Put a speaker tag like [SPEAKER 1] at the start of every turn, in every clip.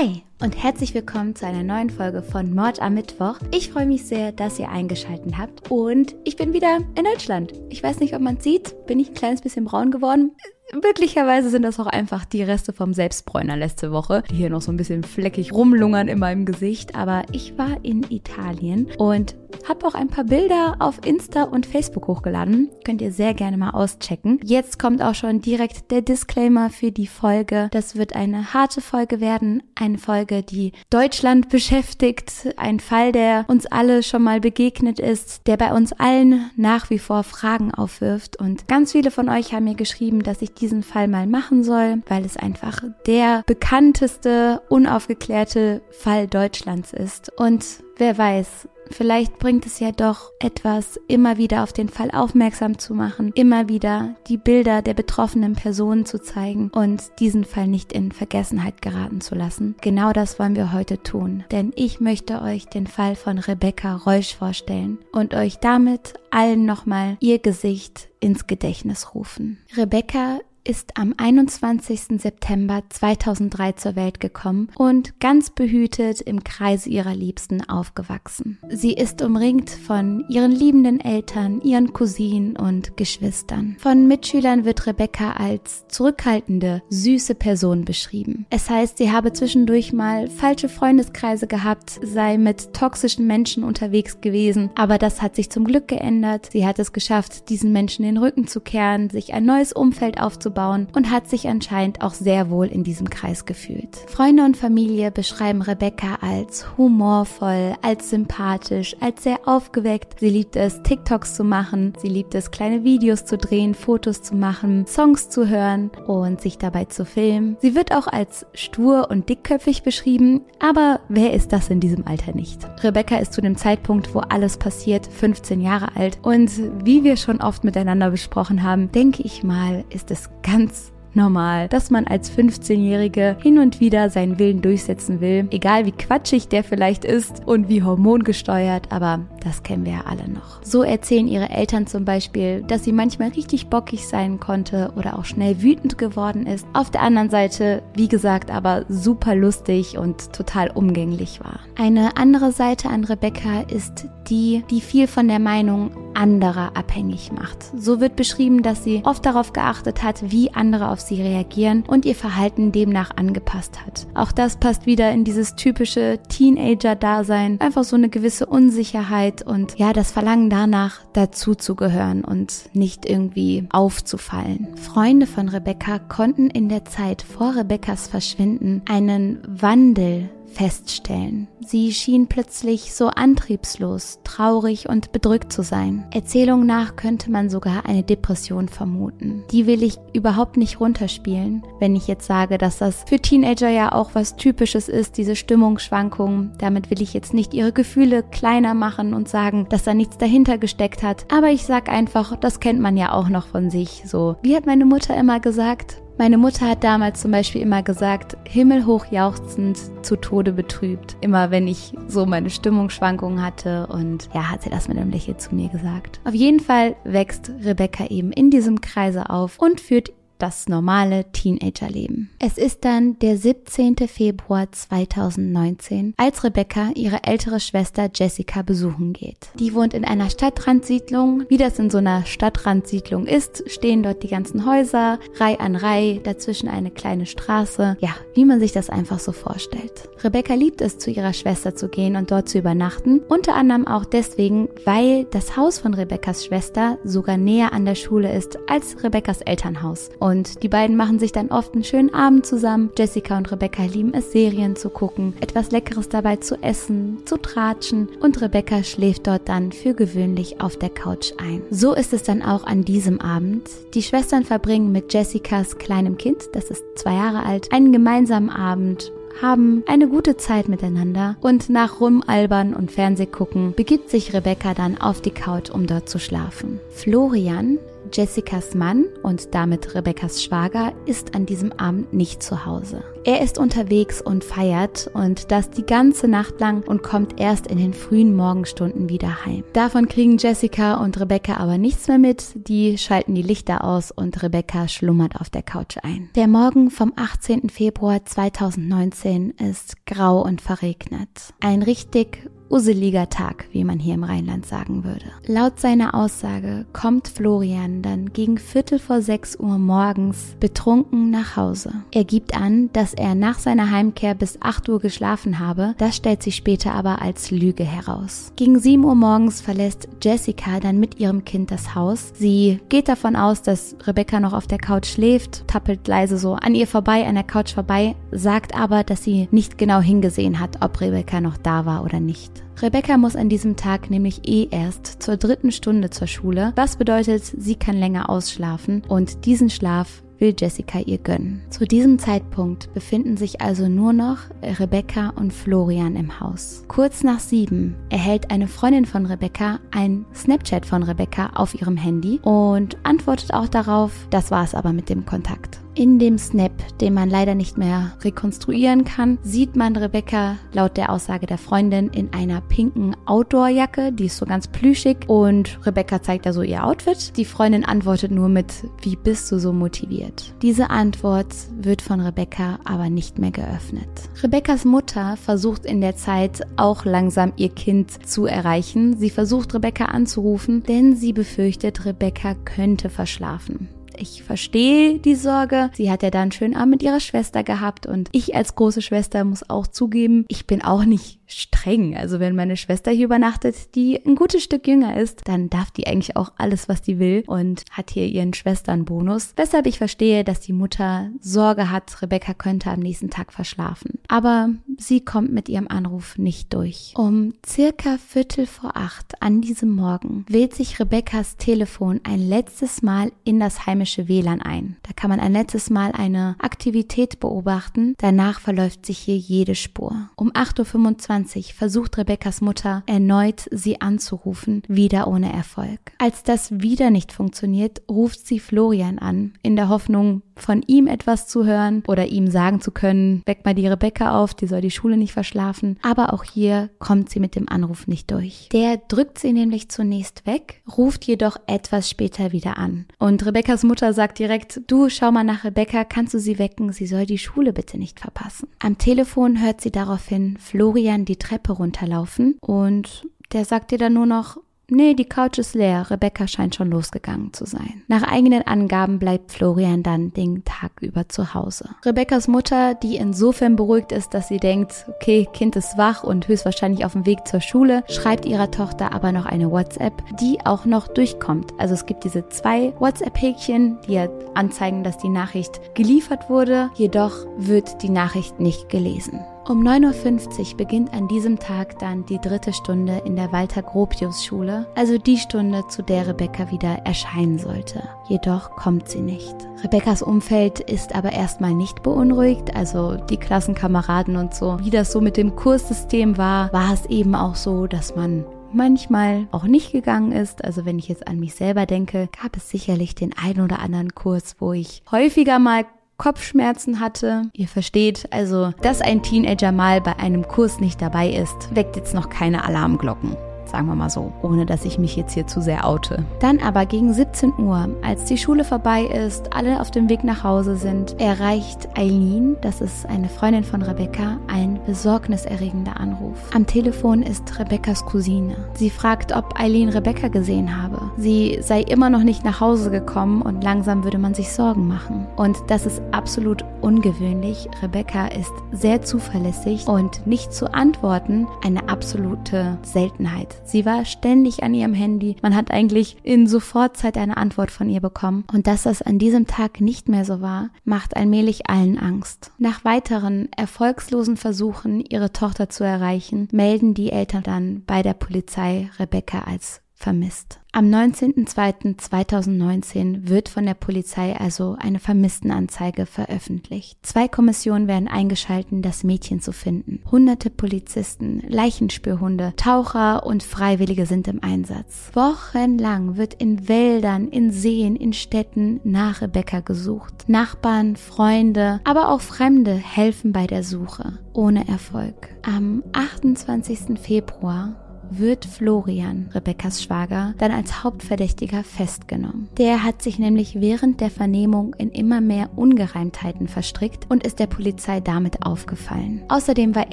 [SPEAKER 1] Hi und herzlich willkommen zu einer neuen Folge von Mord am Mittwoch. Ich freue mich sehr, dass ihr eingeschaltet habt und ich bin wieder in Deutschland. Ich weiß nicht, ob man sieht, bin ich ein kleines bisschen braun geworden. Möglicherweise sind das auch einfach die Reste vom Selbstbräuner letzte Woche, die hier noch so ein bisschen fleckig rumlungern in meinem Gesicht. Aber ich war in Italien und habe auch ein paar Bilder auf Insta und Facebook hochgeladen. Könnt ihr sehr gerne mal auschecken. Jetzt kommt auch schon direkt der Disclaimer für die Folge. Das wird eine harte Folge werden. Eine Folge, die Deutschland beschäftigt. Ein Fall, der uns alle schon mal begegnet ist, der bei uns allen nach wie vor Fragen aufwirft. Und ganz viele von euch haben mir geschrieben, dass ich diesen Fall mal machen soll, weil es einfach der bekannteste, unaufgeklärte Fall Deutschlands ist. Und wer weiß, Vielleicht bringt es ja doch etwas, immer wieder auf den Fall aufmerksam zu machen, immer wieder die Bilder der betroffenen Personen zu zeigen und diesen Fall nicht in Vergessenheit geraten zu lassen. Genau das wollen wir heute tun, denn ich möchte euch den Fall von Rebecca Reusch vorstellen und euch damit allen nochmal ihr Gesicht ins Gedächtnis rufen. Rebecca ist am 21. September 2003 zur Welt gekommen und ganz behütet im Kreise ihrer Liebsten aufgewachsen. Sie ist umringt von ihren liebenden Eltern, ihren Cousinen und Geschwistern. Von Mitschülern wird Rebecca als zurückhaltende, süße Person beschrieben. Es heißt, sie habe zwischendurch mal falsche Freundeskreise gehabt, sei mit toxischen Menschen unterwegs gewesen, aber das hat sich zum Glück geändert. Sie hat es geschafft, diesen Menschen den Rücken zu kehren, sich ein neues Umfeld aufzubauen aufzubauen und hat sich anscheinend auch sehr wohl in diesem Kreis gefühlt. Freunde und Familie beschreiben Rebecca als humorvoll, als sympathisch, als sehr aufgeweckt. Sie liebt es, TikToks zu machen, sie liebt es, kleine Videos zu drehen, Fotos zu machen, Songs zu hören und sich dabei zu filmen. Sie wird auch als stur und dickköpfig beschrieben, aber wer ist das in diesem Alter nicht? Rebecca ist zu dem Zeitpunkt, wo alles passiert, 15 Jahre alt und wie wir schon oft miteinander besprochen haben, denke ich mal, ist es ganz normal, dass man als 15-Jährige hin und wieder seinen Willen durchsetzen will, egal wie quatschig der vielleicht ist und wie hormongesteuert, aber das kennen wir ja alle noch. So erzählen ihre Eltern zum Beispiel, dass sie manchmal richtig bockig sein konnte oder auch schnell wütend geworden ist. Auf der anderen Seite, wie gesagt, aber super lustig und total umgänglich war. Eine andere Seite an Rebecca ist die, die viel von der Meinung anderer abhängig macht. So wird beschrieben, dass sie oft darauf geachtet hat, wie andere auf sie reagieren und ihr Verhalten demnach angepasst hat. Auch das passt wieder in dieses typische Teenager-Dasein, einfach so eine gewisse Unsicherheit und ja, das Verlangen danach, dazu zu gehören und nicht irgendwie aufzufallen. Freunde von Rebecca konnten in der Zeit vor Rebeccas Verschwinden einen Wandel feststellen. Sie schien plötzlich so antriebslos, traurig und bedrückt zu sein. Erzählung nach könnte man sogar eine Depression vermuten. Die will ich überhaupt nicht runterspielen, wenn ich jetzt sage, dass das für Teenager ja auch was Typisches ist, diese Stimmungsschwankungen. Damit will ich jetzt nicht ihre Gefühle kleiner machen und sagen, dass da nichts dahinter gesteckt hat. Aber ich sag einfach, das kennt man ja auch noch von sich. So, wie hat meine Mutter immer gesagt? Meine Mutter hat damals zum Beispiel immer gesagt, himmelhoch jauchzend, zu Tode betrübt. Immer wenn ich so meine Stimmungsschwankungen hatte und ja, hat sie das mit einem Lächeln zu mir gesagt. Auf jeden Fall wächst Rebecca eben in diesem Kreise auf und führt das normale Teenagerleben. Es ist dann der 17. Februar 2019, als Rebecca ihre ältere Schwester Jessica besuchen geht. Die wohnt in einer Stadtrandsiedlung. Wie das in so einer Stadtrandsiedlung ist, stehen dort die ganzen Häuser, Reihe an Reihe, dazwischen eine kleine Straße. Ja, wie man sich das einfach so vorstellt. Rebecca liebt es, zu ihrer Schwester zu gehen und dort zu übernachten. Unter anderem auch deswegen, weil das Haus von Rebeccas Schwester sogar näher an der Schule ist als Rebeccas Elternhaus. Und und die beiden machen sich dann oft einen schönen Abend zusammen. Jessica und Rebecca lieben es, Serien zu gucken, etwas Leckeres dabei zu essen, zu tratschen und Rebecca schläft dort dann für gewöhnlich auf der Couch ein. So ist es dann auch an diesem Abend. Die Schwestern verbringen mit Jessicas kleinem Kind, das ist zwei Jahre alt, einen gemeinsamen Abend haben eine gute Zeit miteinander und nach Rumalbern und Fernsehgucken begibt sich Rebecca dann auf die Couch, um dort zu schlafen. Florian, Jessicas Mann und damit Rebecca's Schwager ist an diesem Abend nicht zu Hause. Er ist unterwegs und feiert und das die ganze Nacht lang und kommt erst in den frühen Morgenstunden wieder heim. Davon kriegen Jessica und Rebecca aber nichts mehr mit, die schalten die Lichter aus und Rebecca schlummert auf der Couch ein. Der Morgen vom 18. Februar 2019 ist grau und verregnet. Ein richtig useliger Tag, wie man hier im Rheinland sagen würde. Laut seiner Aussage kommt Florian dann gegen Viertel vor sechs Uhr morgens betrunken nach Hause. Er gibt an, dass er nach seiner Heimkehr bis acht Uhr geschlafen habe, das stellt sich später aber als Lüge heraus. Gegen sieben Uhr morgens verlässt Jessica dann mit ihrem Kind das Haus. Sie geht davon aus, dass Rebecca noch auf der Couch schläft, tappelt leise so an ihr vorbei, an der Couch vorbei, sagt aber, dass sie nicht genau hingesehen hat, ob Rebecca noch da war oder nicht. Rebecca muss an diesem Tag nämlich eh erst zur dritten Stunde zur Schule, was bedeutet, sie kann länger ausschlafen und diesen Schlaf will Jessica ihr gönnen. Zu diesem Zeitpunkt befinden sich also nur noch Rebecca und Florian im Haus. Kurz nach sieben erhält eine Freundin von Rebecca ein Snapchat von Rebecca auf ihrem Handy und antwortet auch darauf, das war es aber mit dem Kontakt. In dem Snap, den man leider nicht mehr rekonstruieren kann, sieht man Rebecca laut der Aussage der Freundin in einer pinken Outdoor-Jacke, die ist so ganz plüschig und Rebecca zeigt da so ihr Outfit. Die Freundin antwortet nur mit, wie bist du so motiviert? Diese Antwort wird von Rebecca aber nicht mehr geöffnet. Rebeccas Mutter versucht in der Zeit auch langsam ihr Kind zu erreichen. Sie versucht Rebecca anzurufen, denn sie befürchtet, Rebecca könnte verschlafen. Ich verstehe die Sorge. Sie hat ja dann einen schönen Abend mit ihrer Schwester gehabt und ich als große Schwester muss auch zugeben, ich bin auch nicht streng. Also wenn meine Schwester hier übernachtet, die ein gutes Stück jünger ist, dann darf die eigentlich auch alles, was die will und hat hier ihren Schwesternbonus. Weshalb ich verstehe, dass die Mutter Sorge hat, Rebecca könnte am nächsten Tag verschlafen. Aber sie kommt mit ihrem Anruf nicht durch. Um circa Viertel vor acht an diesem Morgen wählt sich Rebeccas Telefon ein letztes Mal in das heimische WLAN ein. Da kann man ein letztes Mal eine Aktivität beobachten. Danach verläuft sich hier jede Spur. Um 8.25 Uhr 20 versucht Rebeccas Mutter erneut sie anzurufen, wieder ohne Erfolg. Als das wieder nicht funktioniert, ruft sie Florian an, in der Hoffnung, von ihm etwas zu hören oder ihm sagen zu können, weck mal die Rebecca auf, die soll die Schule nicht verschlafen. Aber auch hier kommt sie mit dem Anruf nicht durch. Der drückt sie nämlich zunächst weg, ruft jedoch etwas später wieder an. Und Rebeccas Mutter sagt direkt, du schau mal nach Rebecca, kannst du sie wecken, sie soll die Schule bitte nicht verpassen. Am Telefon hört sie daraufhin Florian die Treppe runterlaufen und der sagt ihr dann nur noch, Nee, die Couch ist leer. Rebecca scheint schon losgegangen zu sein. Nach eigenen Angaben bleibt Florian dann den Tag über zu Hause. Rebeccas Mutter, die insofern beruhigt ist, dass sie denkt, okay, Kind ist wach und höchstwahrscheinlich auf dem Weg zur Schule, schreibt ihrer Tochter aber noch eine WhatsApp, die auch noch durchkommt. Also es gibt diese zwei WhatsApp-Häkchen, die ja anzeigen, dass die Nachricht geliefert wurde. Jedoch wird die Nachricht nicht gelesen. Um 9.50 Uhr beginnt an diesem Tag dann die dritte Stunde in der Walter Gropius Schule, also die Stunde, zu der Rebecca wieder erscheinen sollte. Jedoch kommt sie nicht. Rebeccas Umfeld ist aber erstmal nicht beunruhigt, also die Klassenkameraden und so. Wie das so mit dem Kurssystem war, war es eben auch so, dass man manchmal auch nicht gegangen ist. Also wenn ich jetzt an mich selber denke, gab es sicherlich den einen oder anderen Kurs, wo ich häufiger mal Kopfschmerzen hatte. Ihr versteht also, dass ein Teenager mal bei einem Kurs nicht dabei ist, weckt jetzt noch keine Alarmglocken sagen wir mal so, ohne dass ich mich jetzt hier zu sehr oute. Dann aber gegen 17 Uhr, als die Schule vorbei ist, alle auf dem Weg nach Hause sind, erreicht Eileen, das ist eine Freundin von Rebecca, ein besorgniserregender Anruf. Am Telefon ist Rebeccas Cousine. Sie fragt, ob Eileen Rebecca gesehen habe. Sie sei immer noch nicht nach Hause gekommen und langsam würde man sich Sorgen machen. Und das ist absolut ungewöhnlich. Rebecca ist sehr zuverlässig und nicht zu antworten eine absolute Seltenheit. Sie war ständig an ihrem Handy. Man hat eigentlich in Sofortzeit eine Antwort von ihr bekommen. Und dass das an diesem Tag nicht mehr so war, macht allmählich allen Angst. Nach weiteren erfolgslosen Versuchen, ihre Tochter zu erreichen, melden die Eltern dann bei der Polizei Rebecca als vermisst. Am 19.02.2019 wird von der Polizei also eine Vermisstenanzeige veröffentlicht. Zwei Kommissionen werden eingeschalten, das Mädchen zu finden. Hunderte Polizisten, Leichenspürhunde, Taucher und Freiwillige sind im Einsatz. Wochenlang wird in Wäldern, in Seen, in Städten nach Rebecca gesucht. Nachbarn, Freunde, aber auch Fremde helfen bei der Suche. Ohne Erfolg. Am 28. Februar wird Florian, Rebekkas Schwager, dann als Hauptverdächtiger festgenommen. Der hat sich nämlich während der Vernehmung in immer mehr Ungereimtheiten verstrickt und ist der Polizei damit aufgefallen. Außerdem war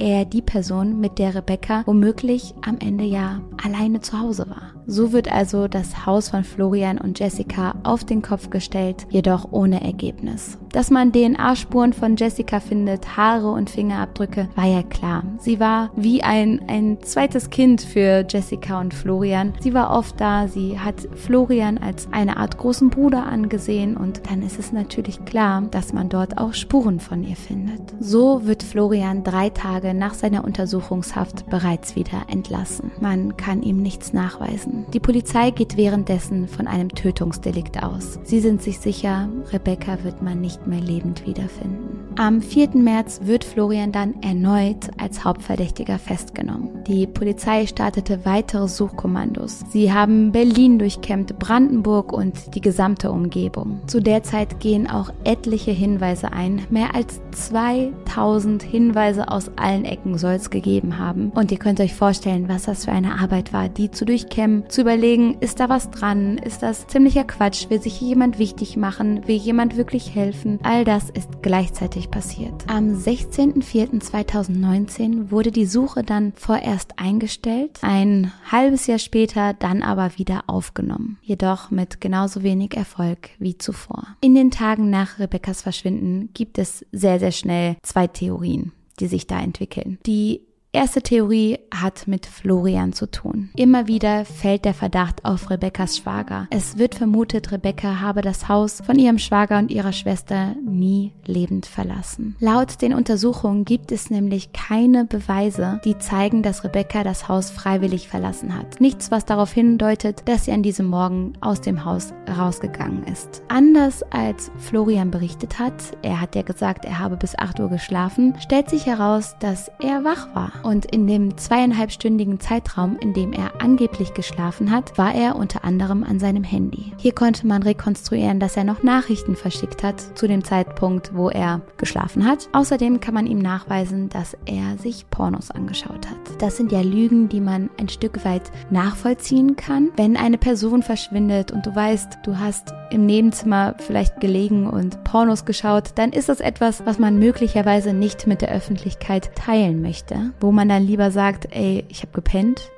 [SPEAKER 1] er die Person, mit der Rebecca womöglich am Ende ja alleine zu Hause war. So wird also das Haus von Florian und Jessica auf den Kopf gestellt, jedoch ohne Ergebnis. Dass man DNA-Spuren von Jessica findet, Haare und Fingerabdrücke, war ja klar. Sie war wie ein, ein zweites Kind für Jessica und Florian. Sie war oft da, sie hat Florian als eine Art großen Bruder angesehen und dann ist es natürlich klar, dass man dort auch Spuren von ihr findet. So wird Florian drei Tage nach seiner Untersuchungshaft bereits wieder entlassen. Man kann ihm nichts nachweisen. Die Polizei geht währenddessen von einem Tötungsdelikt aus. Sie sind sich sicher, Rebecca wird man nicht mehr lebend wiederfinden. Am 4. März wird Florian dann erneut als Hauptverdächtiger festgenommen. Die Polizei startete weitere Suchkommandos. Sie haben Berlin durchkämmt, Brandenburg und die gesamte Umgebung. Zu der Zeit gehen auch etliche Hinweise ein. Mehr als 2000 Hinweise aus allen Ecken soll es gegeben haben. Und ihr könnt euch vorstellen, was das für eine Arbeit war, die zu durchkämmen, zu überlegen, ist da was dran? Ist das ziemlicher Quatsch? Will sich jemand wichtig machen? Will jemand wirklich helfen? All das ist gleichzeitig passiert. Am 16.04.2019 wurde die Suche dann vorerst eingestellt, ein halbes Jahr später dann aber wieder aufgenommen, jedoch mit genauso wenig Erfolg wie zuvor. In den Tagen nach Rebekkas Verschwinden gibt es sehr, sehr schnell zwei Theorien die sich da entwickeln. Die Erste Theorie hat mit Florian zu tun. Immer wieder fällt der Verdacht auf Rebekkas Schwager. Es wird vermutet, Rebecca habe das Haus von ihrem Schwager und ihrer Schwester nie lebend verlassen. Laut den Untersuchungen gibt es nämlich keine Beweise, die zeigen, dass Rebecca das Haus freiwillig verlassen hat. Nichts, was darauf hindeutet, dass sie an diesem Morgen aus dem Haus rausgegangen ist. Anders als Florian berichtet hat, er hat ja gesagt, er habe bis 8 Uhr geschlafen, stellt sich heraus, dass er wach war und in dem zweieinhalbstündigen Zeitraum, in dem er angeblich geschlafen hat, war er unter anderem an seinem Handy. Hier konnte man rekonstruieren, dass er noch Nachrichten verschickt hat zu dem Zeitpunkt, wo er geschlafen hat. Außerdem kann man ihm nachweisen, dass er sich Pornos angeschaut hat. Das sind ja Lügen, die man ein Stück weit nachvollziehen kann. Wenn eine Person verschwindet und du weißt, du hast im Nebenzimmer vielleicht gelegen und Pornos geschaut, dann ist das etwas, was man möglicherweise nicht mit der Öffentlichkeit teilen möchte, wo man dann lieber sagt, ey, ich habe gepennt,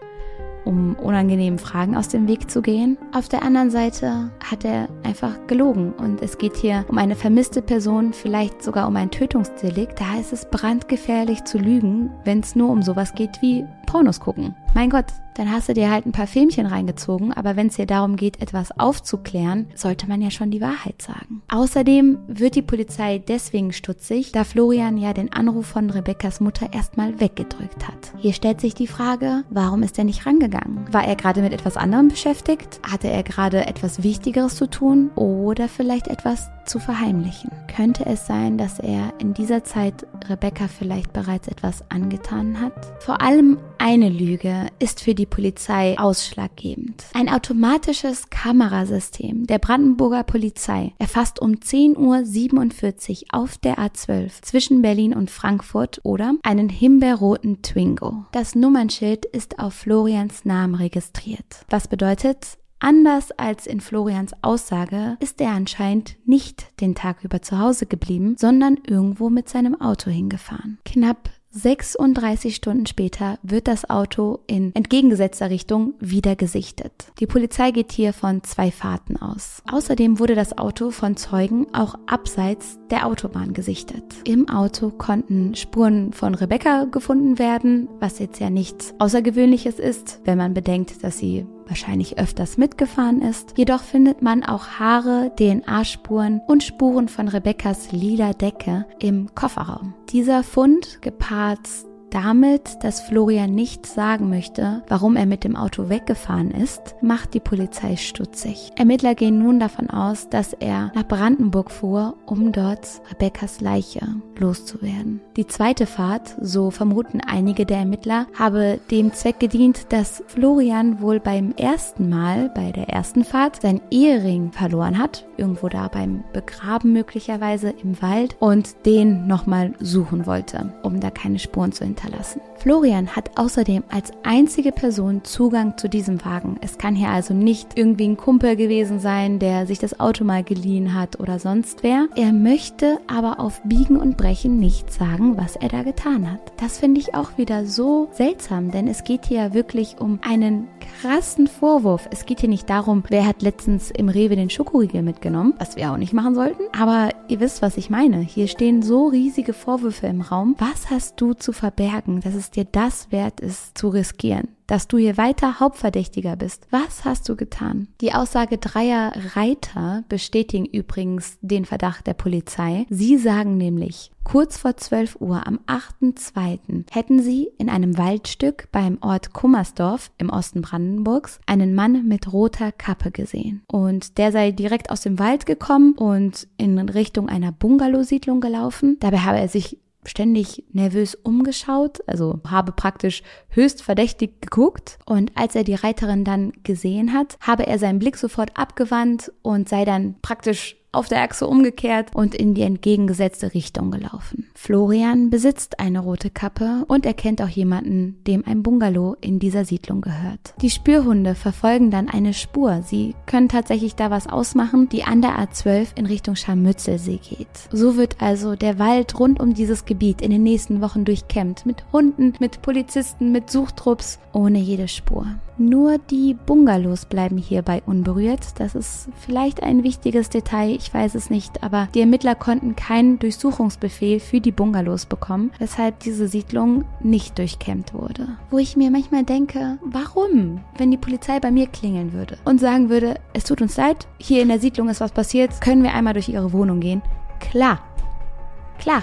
[SPEAKER 1] um unangenehmen Fragen aus dem Weg zu gehen. Auf der anderen Seite hat er einfach gelogen und es geht hier um eine vermisste Person, vielleicht sogar um ein Tötungsdelikt. Da ist es brandgefährlich zu lügen, wenn es nur um sowas geht wie Pornos gucken. Mein Gott, dann hast du dir halt ein paar Filmchen reingezogen, aber wenn es dir darum geht, etwas aufzuklären, sollte man ja schon die Wahrheit sagen. Außerdem wird die Polizei deswegen stutzig, da Florian ja den Anruf von Rebekkas Mutter erstmal weggedrückt hat. Hier stellt sich die Frage, warum ist er nicht rangegangen? War er gerade mit etwas anderem beschäftigt? Hatte er gerade etwas Wichtigeres zu tun oder vielleicht etwas zu verheimlichen? Könnte es sein, dass er in dieser Zeit Rebecca vielleicht bereits etwas angetan hat? Vor allem eine Lüge ist für die Polizei ausschlaggebend. Ein automatisches Kamerasystem der Brandenburger Polizei erfasst um 10.47 Uhr auf der A12 zwischen Berlin und Frankfurt oder einen himbeerroten Twingo. Das Nummernschild ist auf Florians Namen registriert. Was bedeutet, Anders als in Florians Aussage ist er anscheinend nicht den Tag über zu Hause geblieben, sondern irgendwo mit seinem Auto hingefahren. Knapp 36 Stunden später wird das Auto in entgegengesetzter Richtung wieder gesichtet. Die Polizei geht hier von zwei Fahrten aus. Außerdem wurde das Auto von Zeugen auch abseits der Autobahn gesichtet. Im Auto konnten Spuren von Rebecca gefunden werden, was jetzt ja nichts Außergewöhnliches ist, wenn man bedenkt, dass sie wahrscheinlich öfters mitgefahren ist. Jedoch findet man auch Haare, DNA-Spuren und Spuren von Rebekkas lila Decke im Kofferraum. Dieser Fund gepaart Damit, dass Florian nicht sagen möchte, warum er mit dem Auto weggefahren ist, macht die Polizei stutzig. Ermittler gehen nun davon aus, dass er nach Brandenburg fuhr, um dort Rebekkas Leiche loszuwerden. Die zweite Fahrt, so vermuten einige der Ermittler, habe dem Zweck gedient, dass Florian wohl beim ersten Mal, bei der ersten Fahrt, sein Ehering verloren hat, irgendwo da beim Begraben möglicherweise im Wald und den nochmal suchen wollte, um da keine Spuren zu hinterlassen. Florian hat außerdem als einzige Person Zugang zu diesem Wagen. Es kann hier also nicht irgendwie ein Kumpel gewesen sein, der sich das Auto mal geliehen hat oder sonst wer. Er möchte aber auf Biegen und Brechen nicht sagen, was er da getan hat. Das finde ich auch wieder so seltsam, denn es geht hier ja wirklich um einen krassen Vorwurf. Es geht hier nicht darum, wer hat letztens im Rewe den Schokoriegel mitgenommen, was wir auch nicht machen sollten. Aber ihr wisst, was ich meine. Hier stehen so riesige Vorwürfe im Raum. Was hast du zu verbergen, dass es dir das wert ist, zu riskieren? dass du hier weiter Hauptverdächtiger bist. Was hast du getan? Die Aussage dreier Reiter bestätigen übrigens den Verdacht der Polizei. Sie sagen nämlich, kurz vor 12 Uhr am 8.2. hätten sie in einem Waldstück beim Ort Kummersdorf im Osten Brandenburgs einen Mann mit roter Kappe gesehen. Und der sei direkt aus dem Wald gekommen und in Richtung einer Bungalowsiedlung gelaufen. Dabei habe er sich ständig nervös umgeschaut, also habe praktisch höchst verdächtig geguckt. Und als er die Reiterin dann gesehen hat, habe er seinen Blick sofort abgewandt und sei dann praktisch auf der Achse umgekehrt und in die entgegengesetzte Richtung gelaufen. Florian besitzt eine rote Kappe und er kennt auch jemanden, dem ein Bungalow in dieser Siedlung gehört. Die Spürhunde verfolgen dann eine Spur. Sie können tatsächlich da was ausmachen, die an der A12 in Richtung Scharmützelsee geht. So wird also der Wald rund um dieses Gebiet in den nächsten Wochen durchkämmt. Mit Hunden, mit Polizisten, mit Suchtrupps, ohne jede Spur. Nur die Bungalows bleiben hierbei unberührt. Das ist vielleicht ein wichtiges Detail, ich weiß es nicht, aber die Ermittler konnten keinen Durchsuchungsbefehl für die Bungalows bekommen, weshalb diese Siedlung nicht durchkämmt wurde. Wo ich mir manchmal denke, warum, wenn die Polizei bei mir klingeln würde und sagen würde, es tut uns leid, hier in der Siedlung ist was passiert, können wir einmal durch ihre Wohnung gehen? Klar. Klar,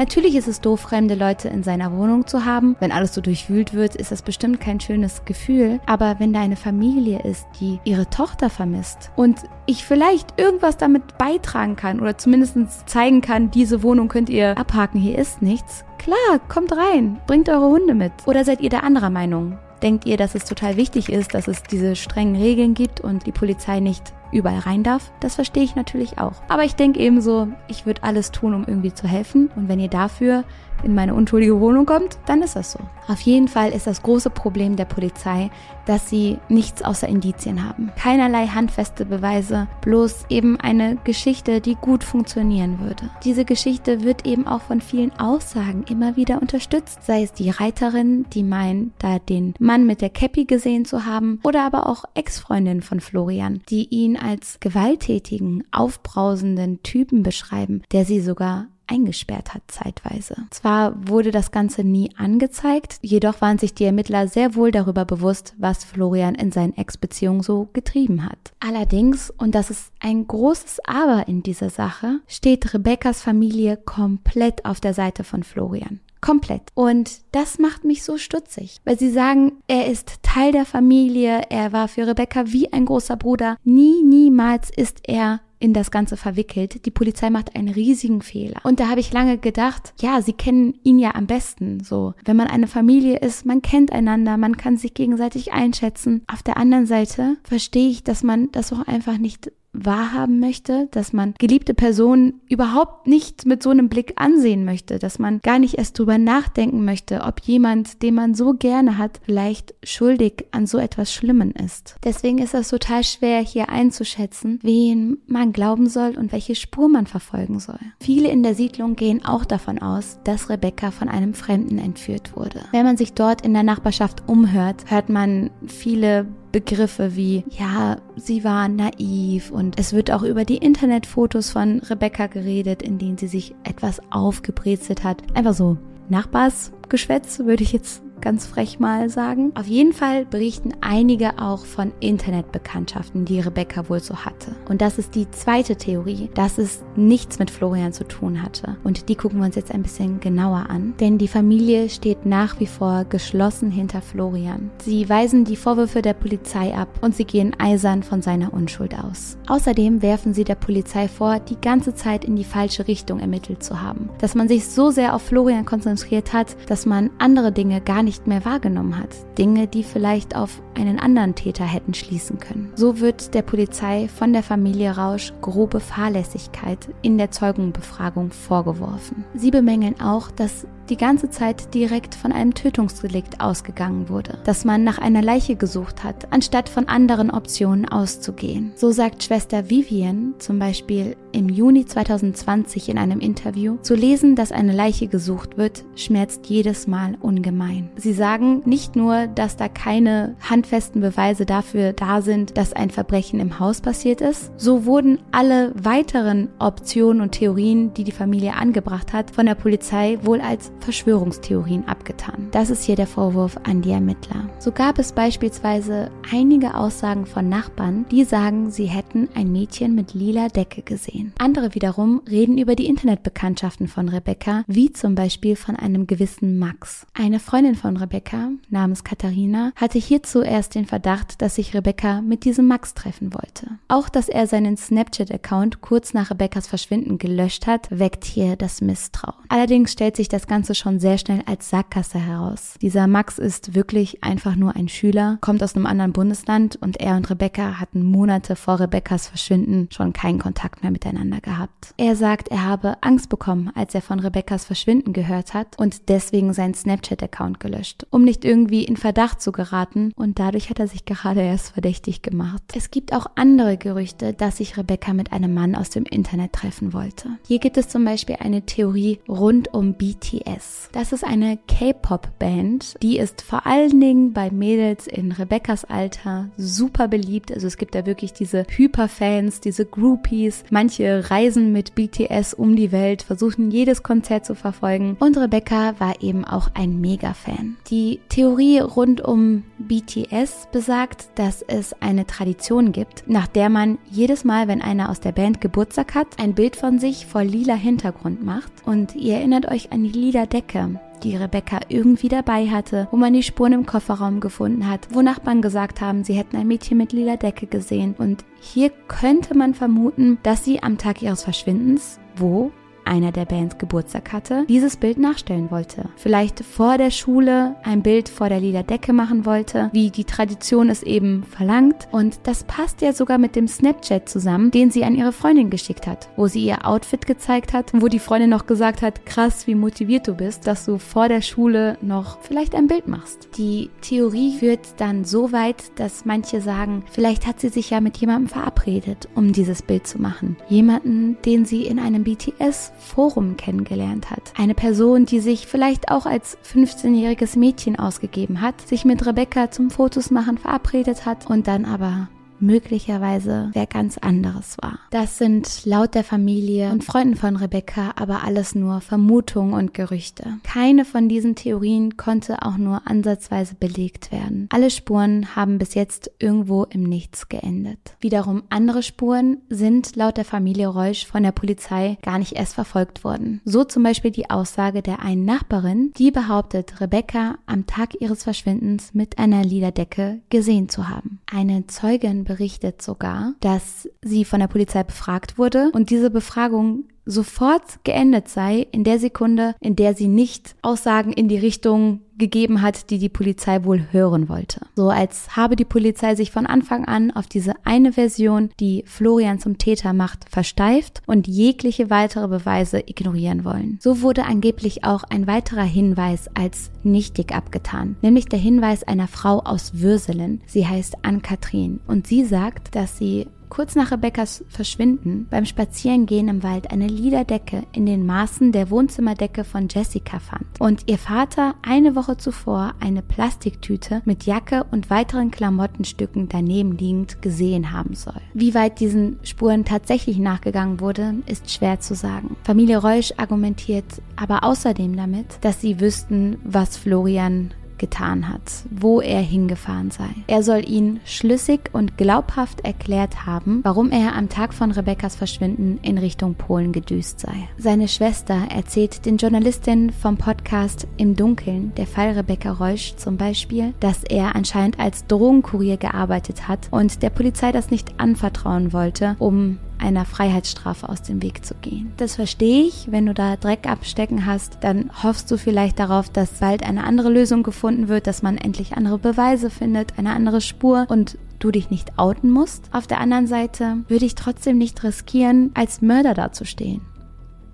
[SPEAKER 1] Natürlich ist es doof, fremde Leute in seiner Wohnung zu haben. Wenn alles so durchwühlt wird, ist das bestimmt kein schönes Gefühl. Aber wenn da eine Familie ist, die ihre Tochter vermisst und ich vielleicht irgendwas damit beitragen kann oder zumindest zeigen kann, diese Wohnung könnt ihr abhaken, hier ist nichts. Klar, kommt rein, bringt eure Hunde mit. Oder seid ihr der anderer Meinung? Denkt ihr, dass es total wichtig ist, dass es diese strengen Regeln gibt und die Polizei nicht überall rein darf, das verstehe ich natürlich auch. Aber ich denke ebenso, ich würde alles tun, um irgendwie zu helfen. Und wenn ihr dafür in meine unschuldige Wohnung kommt, dann ist das so. Auf jeden Fall ist das große Problem der Polizei, dass sie nichts außer Indizien haben. Keinerlei handfeste Beweise, bloß eben eine Geschichte, die gut funktionieren würde. Diese Geschichte wird eben auch von vielen Aussagen immer wieder unterstützt, sei es die Reiterin, die meint, da den Mann mit der Käppi gesehen zu haben, oder aber auch Ex-Freundinnen von Florian, die ihn als gewalttätigen, aufbrausenden Typen beschreiben, der sie sogar eingesperrt hat zeitweise. Zwar wurde das Ganze nie angezeigt, jedoch waren sich die Ermittler sehr wohl darüber bewusst, was Florian in seinen Ex-Beziehungen so getrieben hat. Allerdings, und das ist ein großes Aber in dieser Sache, steht Rebekkas Familie komplett auf der Seite von Florian. Komplett. Und das macht mich so stutzig, weil sie sagen, er ist Teil der Familie, er war für Rebecca wie ein großer Bruder. Nie, niemals ist er in das Ganze verwickelt. Die Polizei macht einen riesigen Fehler. Und da habe ich lange gedacht, ja, sie kennen ihn ja am besten. So, wenn man eine Familie ist, man kennt einander, man kann sich gegenseitig einschätzen. Auf der anderen Seite verstehe ich, dass man das auch einfach nicht wahrhaben möchte, dass man geliebte Personen überhaupt nicht mit so einem Blick ansehen möchte, dass man gar nicht erst drüber nachdenken möchte, ob jemand, den man so gerne hat, vielleicht schuldig an so etwas Schlimmen ist. Deswegen ist es total schwer hier einzuschätzen, wen man glauben soll und welche Spur man verfolgen soll. Viele in der Siedlung gehen auch davon aus, dass Rebecca von einem Fremden entführt wurde. Wenn man sich dort in der Nachbarschaft umhört, hört man viele Begriffe wie, ja, sie war naiv und es wird auch über die Internetfotos von Rebecca geredet, in denen sie sich etwas aufgebrezelt hat. Einfach so Nachbarsgeschwätz, würde ich jetzt ganz frech mal sagen. Auf jeden Fall berichten einige auch von Internetbekanntschaften, die Rebecca wohl so hatte. Und das ist die zweite Theorie, dass es nichts mit Florian zu tun hatte. Und die gucken wir uns jetzt ein bisschen genauer an. Denn die Familie steht nach wie vor geschlossen hinter Florian. Sie weisen die Vorwürfe der Polizei ab und sie gehen eisern von seiner Unschuld aus. Außerdem werfen sie der Polizei vor, die ganze Zeit in die falsche Richtung ermittelt zu haben. Dass man sich so sehr auf Florian konzentriert hat, dass man andere Dinge gar nicht mehr wahrgenommen hat. Dinge, die vielleicht auf einen anderen Täter hätten schließen können. So wird der Polizei von der Familie Rausch grobe Fahrlässigkeit in der Zeugenbefragung vorgeworfen. Sie bemängeln auch, dass die ganze Zeit direkt von einem Tötungsdelikt ausgegangen wurde, dass man nach einer Leiche gesucht hat, anstatt von anderen Optionen auszugehen. So sagt Schwester Vivian zum Beispiel im Juni 2020 in einem Interview, zu lesen, dass eine Leiche gesucht wird, schmerzt jedes Mal ungemein. Sie sagen nicht nur, dass da keine handfesten Beweise dafür da sind, dass ein Verbrechen im Haus passiert ist, so wurden alle weiteren Optionen und Theorien, die die Familie angebracht hat, von der Polizei wohl als Verschwörungstheorien abgetan. Das ist hier der Vorwurf an die Ermittler. So gab es beispielsweise einige Aussagen von Nachbarn, die sagen, sie hätten ein Mädchen mit lila Decke gesehen. Andere wiederum reden über die Internetbekanntschaften von Rebecca, wie zum Beispiel von einem gewissen Max. Eine Freundin von Rebecca namens Katharina hatte hierzu erst den Verdacht, dass sich Rebecca mit diesem Max treffen wollte. Auch, dass er seinen Snapchat-Account kurz nach Rebeccas Verschwinden gelöscht hat, weckt hier das Misstrauen. Allerdings stellt sich das Ganze Ganze schon sehr schnell als Sackgasse heraus. Dieser Max ist wirklich einfach nur ein Schüler, kommt aus einem anderen Bundesland und er und Rebecca hatten Monate vor Rebeccas Verschwinden schon keinen Kontakt mehr miteinander gehabt. Er sagt, er habe Angst bekommen, als er von Rebeccas Verschwinden gehört hat und deswegen seinen Snapchat-Account gelöscht, um nicht irgendwie in Verdacht zu geraten und dadurch hat er sich gerade erst verdächtig gemacht. Es gibt auch andere Gerüchte, dass sich Rebecca mit einem Mann aus dem Internet treffen wollte. Hier gibt es zum Beispiel eine Theorie rund um BTS. BTS. Das ist eine K-Pop-Band, die ist vor allen Dingen bei Mädels in Rebeccas Alter super beliebt. Also es gibt da wirklich diese Hyperfans, diese Groupies. Manche reisen mit BTS um die Welt, versuchen jedes Konzert zu verfolgen. Und Rebecca war eben auch ein Mega-Fan. Die Theorie rund um BTS besagt, dass es eine Tradition gibt, nach der man jedes Mal, wenn einer aus der Band Geburtstag hat, ein Bild von sich vor lila Hintergrund macht. Und ihr erinnert euch an die lila Decke, die Rebecca irgendwie dabei hatte, wo man die Spuren im Kofferraum gefunden hat, wo Nachbarn gesagt haben, sie hätten ein Mädchen mit lila Decke gesehen. Und hier könnte man vermuten, dass sie am Tag ihres Verschwindens, wo einer der Bands Geburtstag hatte, dieses Bild nachstellen wollte. Vielleicht vor der Schule ein Bild vor der lila Decke machen wollte, wie die Tradition es eben verlangt. Und das passt ja sogar mit dem Snapchat zusammen, den sie an ihre Freundin geschickt hat, wo sie ihr Outfit gezeigt hat, wo die Freundin noch gesagt hat, krass, wie motiviert du bist, dass du vor der Schule noch vielleicht ein Bild machst. Die Theorie führt dann so weit, dass manche sagen, vielleicht hat sie sich ja mit jemandem verabredet, um dieses Bild zu machen. Jemanden, den sie in einem BTS Forum kennengelernt hat. Eine Person, die sich vielleicht auch als 15-jähriges Mädchen ausgegeben hat, sich mit Rebecca zum Fotos machen verabredet hat und dann aber möglicherweise wer ganz anderes war. Das sind laut der Familie und Freunden von Rebecca aber alles nur Vermutungen und Gerüchte. Keine von diesen Theorien konnte auch nur ansatzweise belegt werden. Alle Spuren haben bis jetzt irgendwo im Nichts geendet. Wiederum andere Spuren sind laut der Familie Reusch von der Polizei gar nicht erst verfolgt worden. So zum Beispiel die Aussage der einen Nachbarin, die behauptet, Rebecca am Tag ihres Verschwindens mit einer Liederdecke gesehen zu haben. Eine Zeugin berichtet sogar, dass sie von der Polizei befragt wurde und diese Befragung sofort geendet sei in der Sekunde, in der sie nicht Aussagen in die Richtung gegeben hat, die die Polizei wohl hören wollte. So als habe die Polizei sich von Anfang an auf diese eine Version, die Florian zum Täter macht, versteift und jegliche weitere Beweise ignorieren wollen. So wurde angeblich auch ein weiterer Hinweis als nichtig abgetan, nämlich der Hinweis einer Frau aus Würselen. Sie heißt Ann-Kathrin und sie sagt, dass sie kurz nach Rebeccas Verschwinden beim Spazierengehen im Wald eine Liederdecke in den Maßen der Wohnzimmerdecke von Jessica fand und ihr Vater eine Woche zuvor eine Plastiktüte mit Jacke und weiteren Klamottenstücken daneben liegend gesehen haben soll. Wie weit diesen Spuren tatsächlich nachgegangen wurde, ist schwer zu sagen. Familie Reusch argumentiert aber außerdem damit, dass sie wüssten, was Florian getan hat, wo er hingefahren sei. Er soll ihn schlüssig und glaubhaft erklärt haben, warum er am Tag von Rebekkas Verschwinden in Richtung Polen gedüst sei. Seine Schwester erzählt den Journalistinnen vom Podcast Im Dunkeln, der Fall Rebecca Reusch zum Beispiel, dass er anscheinend als Drogenkurier gearbeitet hat und der Polizei das nicht anvertrauen wollte, um einer Freiheitsstrafe aus dem Weg zu gehen. Das verstehe ich. Wenn du da Dreck abstecken hast, dann hoffst du vielleicht darauf, dass bald eine andere Lösung gefunden wird, dass man endlich andere Beweise findet, eine andere Spur und du dich nicht outen musst. Auf der anderen Seite würde ich trotzdem nicht riskieren, als Mörder dazustehen.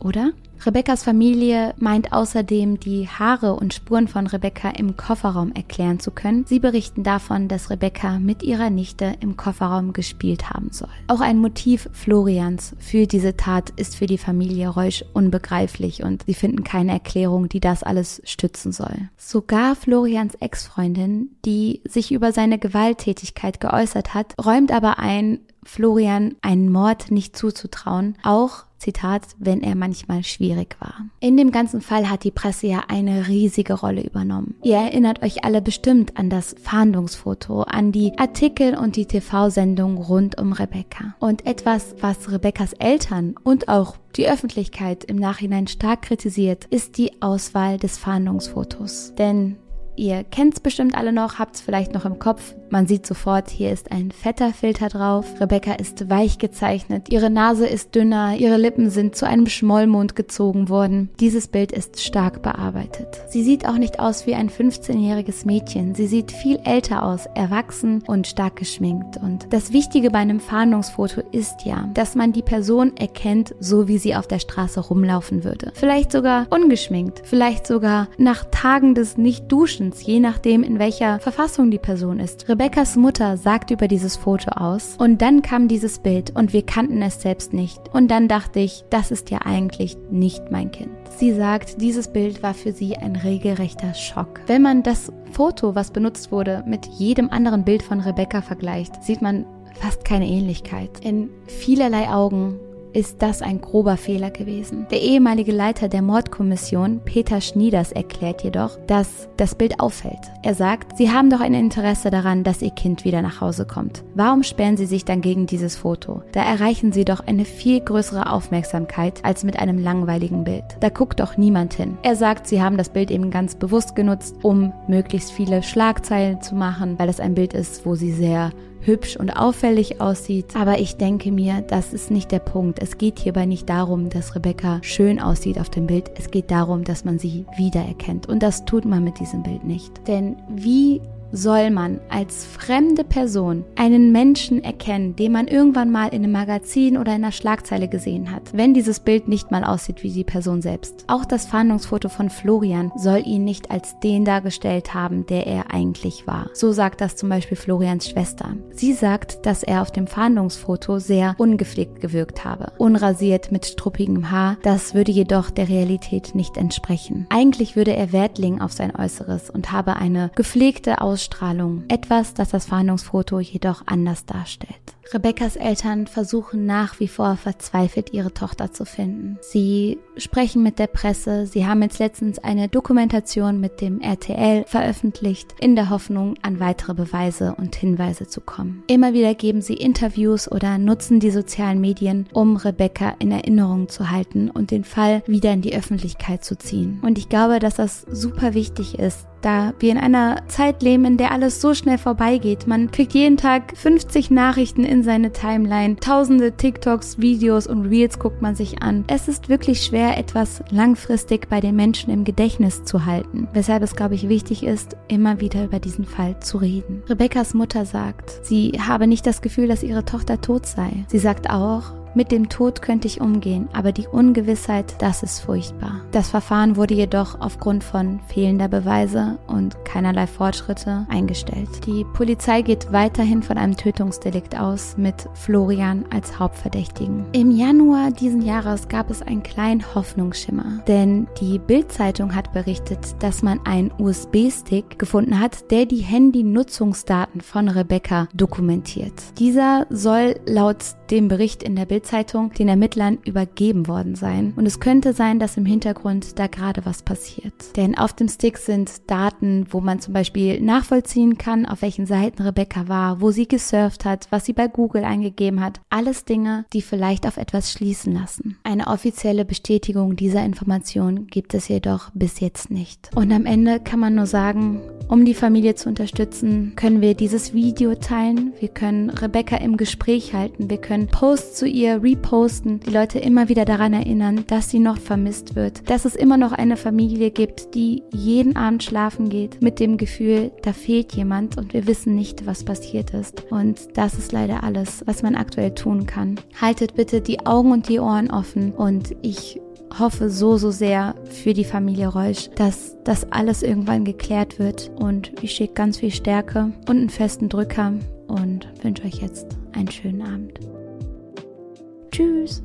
[SPEAKER 1] Oder? Rebekkas Familie meint außerdem, die Haare und Spuren von Rebecca im Kofferraum erklären zu können. Sie berichten davon, dass Rebecca mit ihrer Nichte im Kofferraum gespielt haben soll. Auch ein Motiv Florians für diese Tat ist für die Familie Reusch unbegreiflich und sie finden keine Erklärung, die das alles stützen soll. Sogar Florians Ex-Freundin, die sich über seine Gewalttätigkeit geäußert hat, räumt aber ein, Florian einen Mord nicht zuzutrauen, auch Zitat, wenn er manchmal schwierig war. In dem ganzen Fall hat die Presse ja eine riesige Rolle übernommen. Ihr erinnert euch alle bestimmt an das Fahndungsfoto, an die Artikel und die TV-Sendung rund um Rebecca. Und etwas, was Rebeccas Eltern und auch die Öffentlichkeit im Nachhinein stark kritisiert, ist die Auswahl des Fahndungsfotos. Denn Ihr kennt es bestimmt alle noch, habt es vielleicht noch im Kopf. Man sieht sofort, hier ist ein fetter Filter drauf. Rebecca ist weich gezeichnet, ihre Nase ist dünner, ihre Lippen sind zu einem Schmollmond gezogen worden. Dieses Bild ist stark bearbeitet. Sie sieht auch nicht aus wie ein 15-jähriges Mädchen. Sie sieht viel älter aus, erwachsen und stark geschminkt. Und das Wichtige bei einem Fahndungsfoto ist ja, dass man die Person erkennt, so wie sie auf der Straße rumlaufen würde. Vielleicht sogar ungeschminkt, vielleicht sogar nach Tagen des Nicht-Duschen Herzens, je nachdem, in welcher Verfassung die Person ist. Rebekkas Mutter sagt über dieses Foto aus und dann kam dieses Bild und wir kannten es selbst nicht. Und dann dachte ich, das ist ja eigentlich nicht mein Kind. Sie sagt, dieses Bild war für sie ein regelrechter Schock. Wenn man das Foto, was benutzt wurde, mit jedem anderen Bild von Rebecca vergleicht, sieht man fast keine Ähnlichkeit. In vielerlei Augen ist das ein grober Fehler gewesen. Der ehemalige Leiter der Mordkommission, Peter Schnieders, erklärt jedoch, dass das Bild auffällt. Er sagt, Sie haben doch ein Interesse daran, dass Ihr Kind wieder nach Hause kommt. Warum sperren Sie sich dann gegen dieses Foto? Da erreichen Sie doch eine viel größere Aufmerksamkeit als mit einem langweiligen Bild. Da guckt doch niemand hin. Er sagt, Sie haben das Bild eben ganz bewusst genutzt, um möglichst viele Schlagzeilen zu machen, weil es ein Bild ist, wo Sie sehr hübsch und auffällig aussieht. Aber ich denke mir, das ist nicht der Punkt. Es geht hierbei nicht darum, dass Rebecca schön aussieht auf dem Bild. Es geht darum, dass man sie wiedererkennt. Und das tut man mit diesem Bild nicht. Denn wie soll man als fremde Person einen Menschen erkennen, den man irgendwann mal in einem Magazin oder in einer Schlagzeile gesehen hat, wenn dieses Bild nicht mal aussieht wie die Person selbst. Auch das Fahndungsfoto von Florian soll ihn nicht als den dargestellt haben, der er eigentlich war. So sagt das zum Beispiel Florians Schwester. Sie sagt, dass er auf dem Fahndungsfoto sehr ungepflegt gewirkt habe, unrasiert mit struppigem Haar. Das würde jedoch der Realität nicht entsprechen. Eigentlich würde er Wert legen auf sein Äußeres und habe eine gepflegte Ausstrahlung Ausstrahlung, etwas, das das Fahndungsfoto jedoch anders darstellt. Rebekkas Eltern versuchen nach wie vor verzweifelt ihre Tochter zu finden. Sie sprechen mit der Presse, sie haben jetzt letztens eine Dokumentation mit dem RTL veröffentlicht, in der Hoffnung, an weitere Beweise und Hinweise zu kommen. Immer wieder geben sie Interviews oder nutzen die sozialen Medien, um Rebecca in Erinnerung zu halten und den Fall wieder in die Öffentlichkeit zu ziehen. Und ich glaube, dass das super wichtig ist, da wir in einer Zeit leben, in der alles so schnell vorbeigeht. Man kriegt jeden Tag 50 Nachrichten in seine Timeline, tausende TikToks, Videos und Reels guckt man sich an. Es ist wirklich schwer, etwas langfristig bei den Menschen im Gedächtnis zu halten, weshalb es, glaube ich, wichtig ist, immer wieder über diesen Fall zu reden. Rebecca's Mutter sagt, sie habe nicht das Gefühl, dass ihre Tochter tot sei. Sie sagt auch, mit dem Tod könnte ich umgehen, aber die Ungewissheit, das ist furchtbar. Das Verfahren wurde jedoch aufgrund von fehlender Beweise und keinerlei Fortschritte eingestellt. Die Polizei geht weiterhin von einem Tötungsdelikt aus mit Florian als Hauptverdächtigen. Im Januar diesen Jahres gab es einen kleinen Hoffnungsschimmer, denn die Bild-Zeitung hat berichtet, dass man einen USB-Stick gefunden hat, der die Handy-Nutzungsdaten von Rebecca dokumentiert. Dieser soll laut dem Bericht in der Bildzeitung den Ermittlern übergeben worden sein. Und es könnte sein, dass im Hintergrund da gerade was passiert. Denn auf dem Stick sind Daten, wo man zum Beispiel nachvollziehen kann, auf welchen Seiten Rebecca war, wo sie gesurft hat, was sie bei Google eingegeben hat. Alles Dinge, die vielleicht auf etwas schließen lassen. Eine offizielle Bestätigung dieser Information gibt es jedoch bis jetzt nicht. Und am Ende kann man nur sagen, um die Familie zu unterstützen, können wir dieses Video teilen. Wir können Rebecca im Gespräch halten. Wir können Posts zu ihr reposten, die Leute immer wieder daran erinnern, dass sie noch vermisst wird, dass es immer noch eine Familie gibt, die jeden Abend schlafen geht mit dem Gefühl, da fehlt jemand und wir wissen nicht, was passiert ist. Und das ist leider alles, was man aktuell tun kann. Haltet bitte die Augen und die Ohren offen und ich hoffe so, so sehr für die Familie Reusch, dass das alles irgendwann geklärt wird. Und ich schicke ganz viel Stärke und einen festen Drücker und wünsche euch jetzt einen schönen Abend. Tschüss.